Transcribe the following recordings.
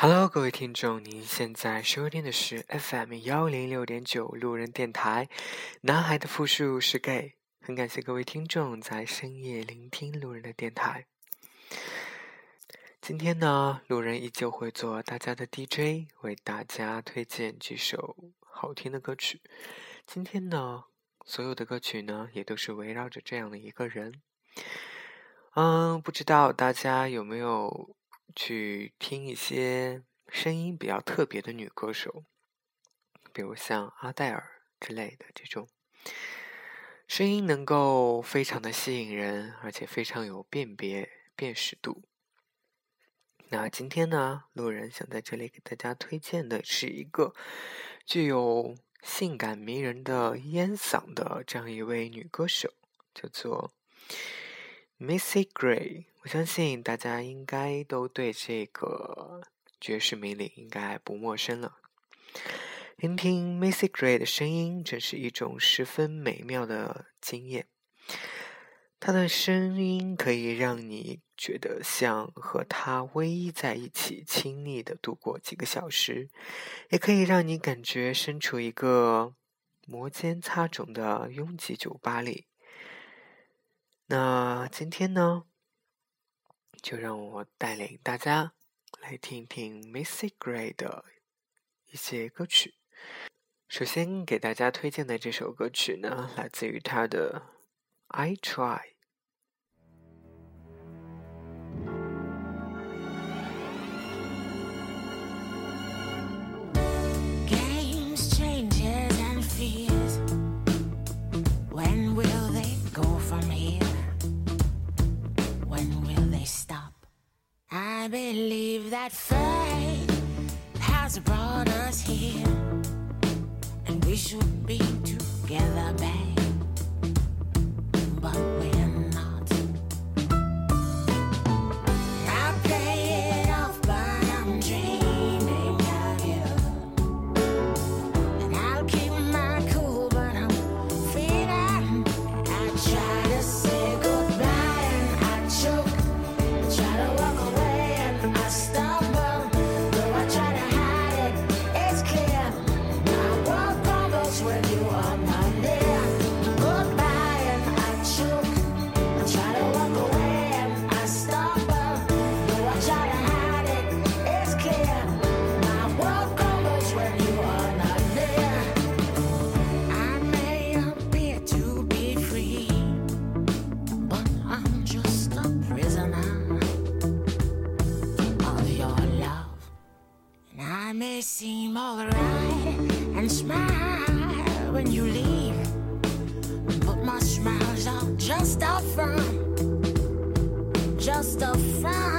Hello，各位听众，您现在收听的是 FM 幺零六点九路人电台。男孩的复数是 gay，很感谢各位听众在深夜聆听路人的电台。今天呢，路人依旧会做大家的 DJ，为大家推荐几首好听的歌曲。今天呢，所有的歌曲呢，也都是围绕着这样的一个人。嗯，不知道大家有没有？去听一些声音比较特别的女歌手，比如像阿黛尔之类的这种，声音能够非常的吸引人，而且非常有辨别辨识度。那今天呢，路人想在这里给大家推荐的是一个具有性感迷人的烟嗓的这样一位女歌手，叫做 Missy Gray。相信大家应该都对这个爵士名伶应该不陌生了。聆听 Missy Gray 的声音，真是一种十分美妙的经验。她的声音可以让你觉得像和她偎依在一起，亲昵的度过几个小时，也可以让你感觉身处一个摩肩擦踵的拥挤酒吧里。那今天呢？就让我带领大家来听听 Missy Gray 的一些歌曲。首先给大家推荐的这首歌曲呢，来自于他的《I Try》。I believe that fate has brought us here, and we should be together, babe. always seem alright and smile when you leave. But my smiles are just a front, just a front.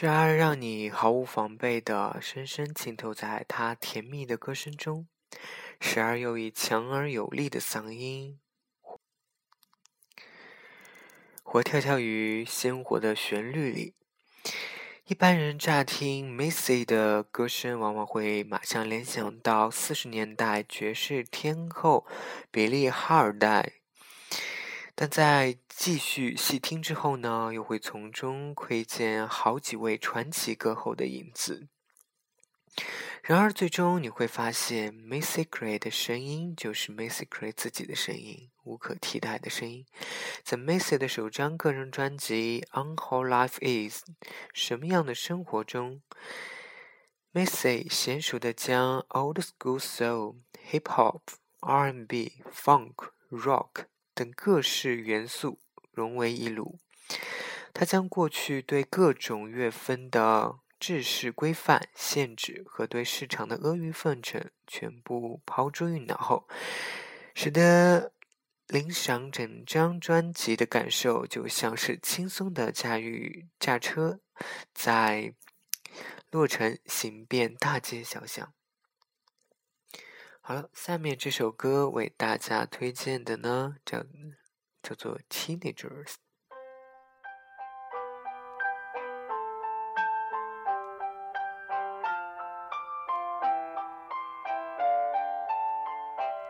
时而让你毫无防备的深深浸透在他甜蜜的歌声中，时而又以强而有力的嗓音，活跳跳于鲜活的旋律里。一般人乍听 Missy 的歌声，往往会马上联想到四十年代爵士天后比利·哈尔代，但在继续细听之后呢，又会从中窥见好几位传奇歌后的影子。然而，最终你会发现，Macy Gray 的声音就是 Macy Gray 自己的声音，无可替代的声音。在 Macy 的首张个人专辑《On How Life Is》什么样的生活中，Macy 娴熟地将 Old School Soul、Hip Hop、R&B、Funk、Rock 等各式元素融为一炉。他将过去对各种乐分的制式规范、限制和对市场的阿谀奉承全部抛诸于脑后，使得领赏整张专辑的感受就像是轻松的驾驭驾车，在洛城行遍大街小巷。好了，下面这首歌为大家推荐的呢，叫叫做《Teenagers》。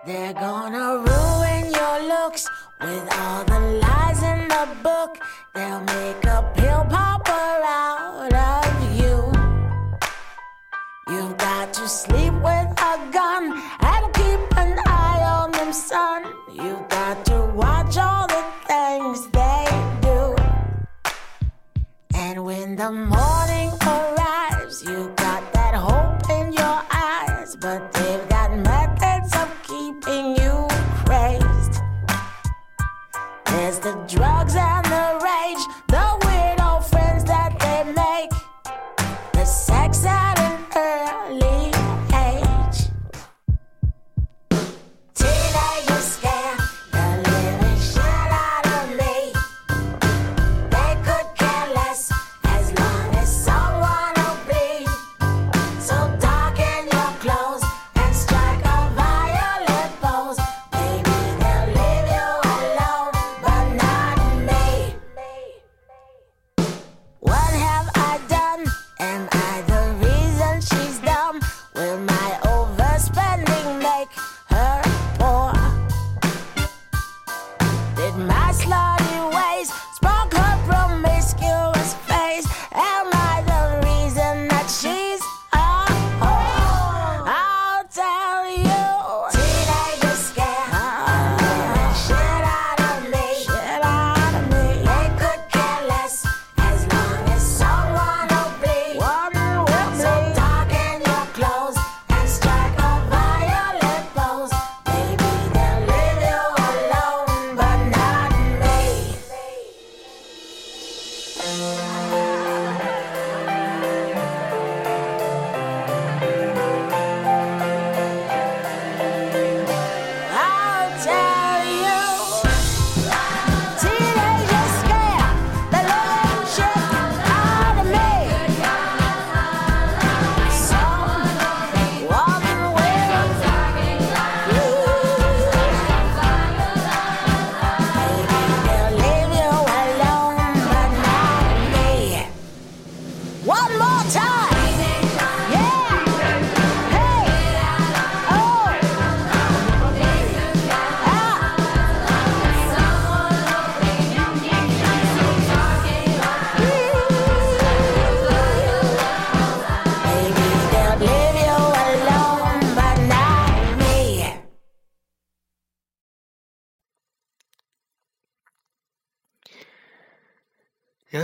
They're gonna ruin your looks with all the lies in the book. They'll make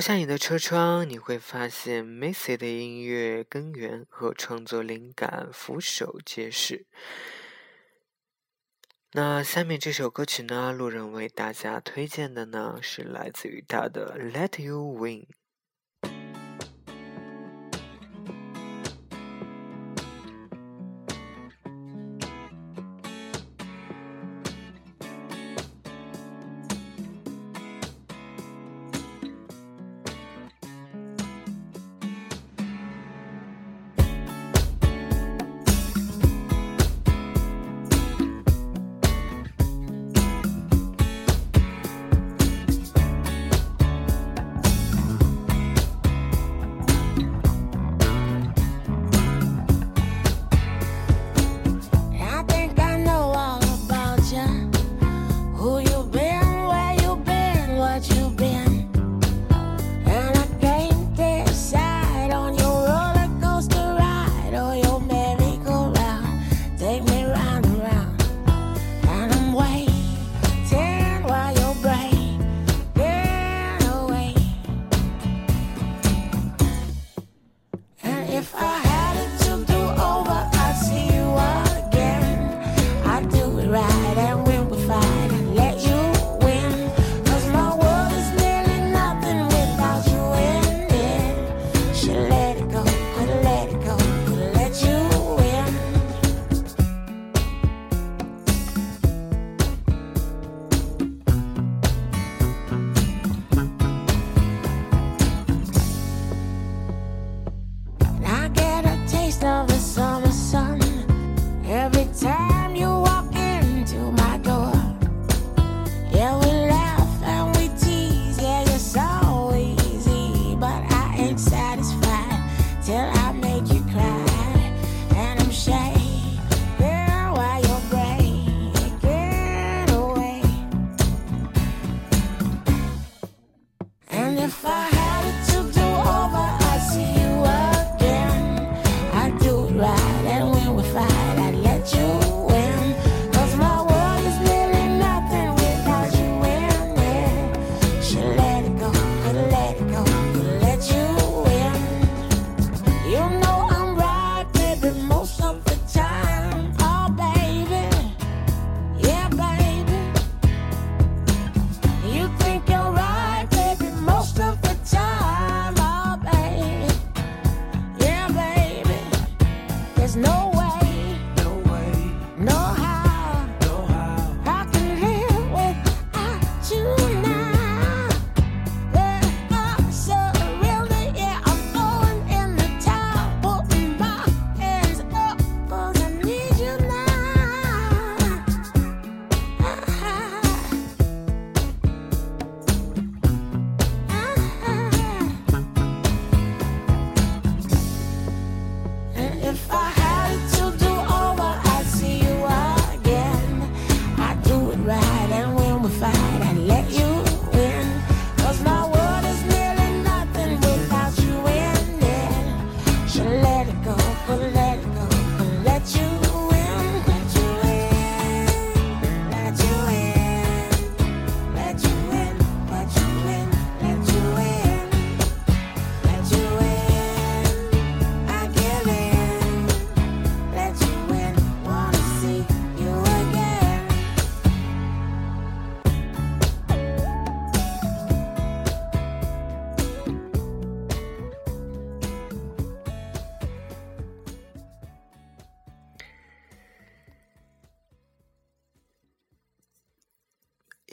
下你的车窗，你会发现 Macy 的音乐根源和创作灵感俯首皆是。那下面这首歌曲呢，路人为大家推荐的呢是来自于他的《Let You Win》。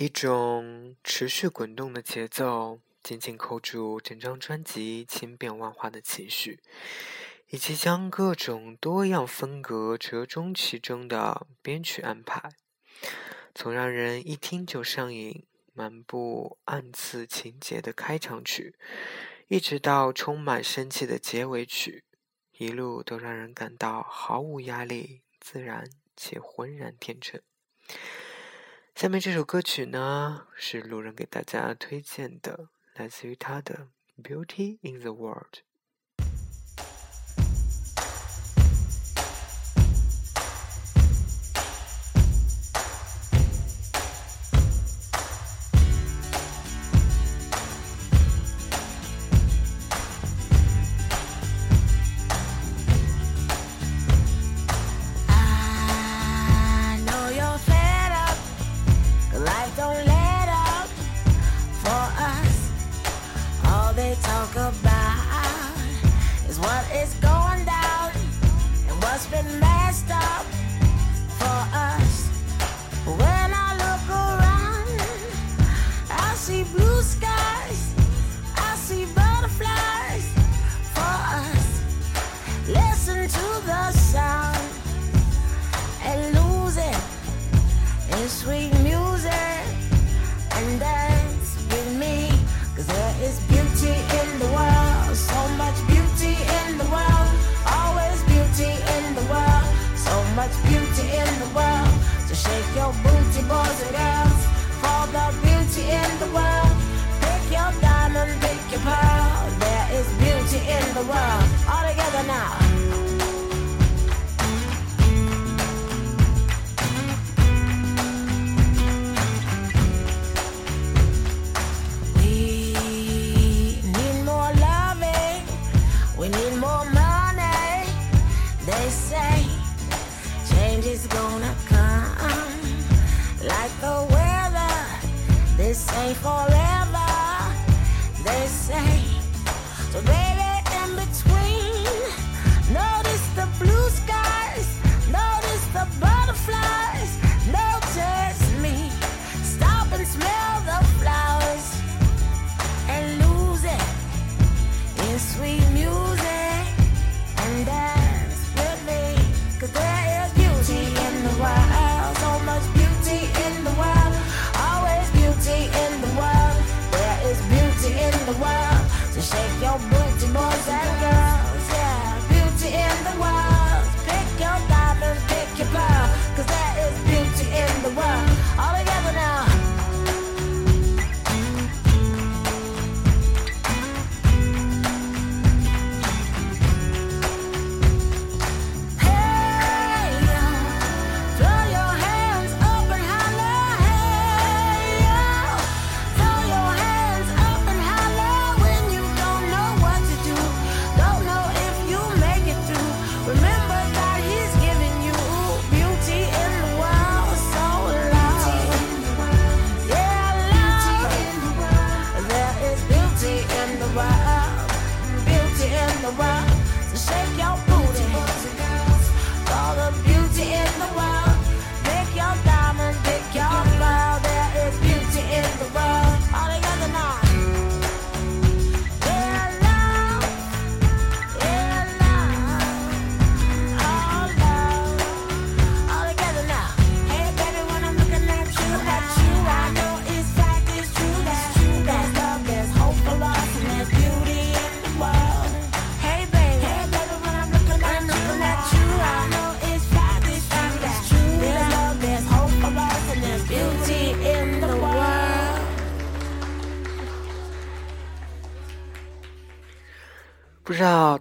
一种持续滚动的节奏，紧紧扣住整张专辑千变万化的情绪，以及将各种多样风格折中其中的编曲安排，从让人一听就上瘾、满布暗刺情节的开场曲，一直到充满生气的结尾曲，一路都让人感到毫无压力、自然且浑然天成。下面这首歌曲呢，是路人给大家推荐的，来自于他的《Beauty in the World》。husband messed up. Sweet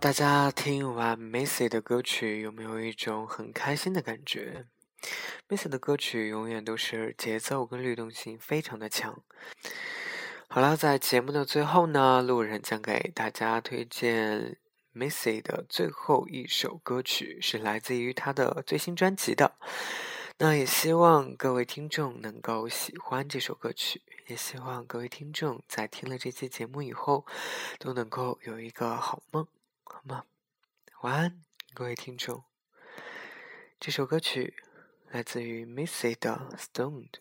大家听完 Missy 的歌曲有没有一种很开心的感觉？Missy 的歌曲永远都是节奏跟律动性非常的强。好了，在节目的最后呢，路人将给大家推荐 Missy 的最后一首歌曲，是来自于她的最新专辑的。那也希望各位听众能够喜欢这首歌曲，也希望各位听众在听了这期节目以后，都能够有一个好梦，好吗？晚安，各位听众。这首歌曲来自于 Missy 的 Stoned。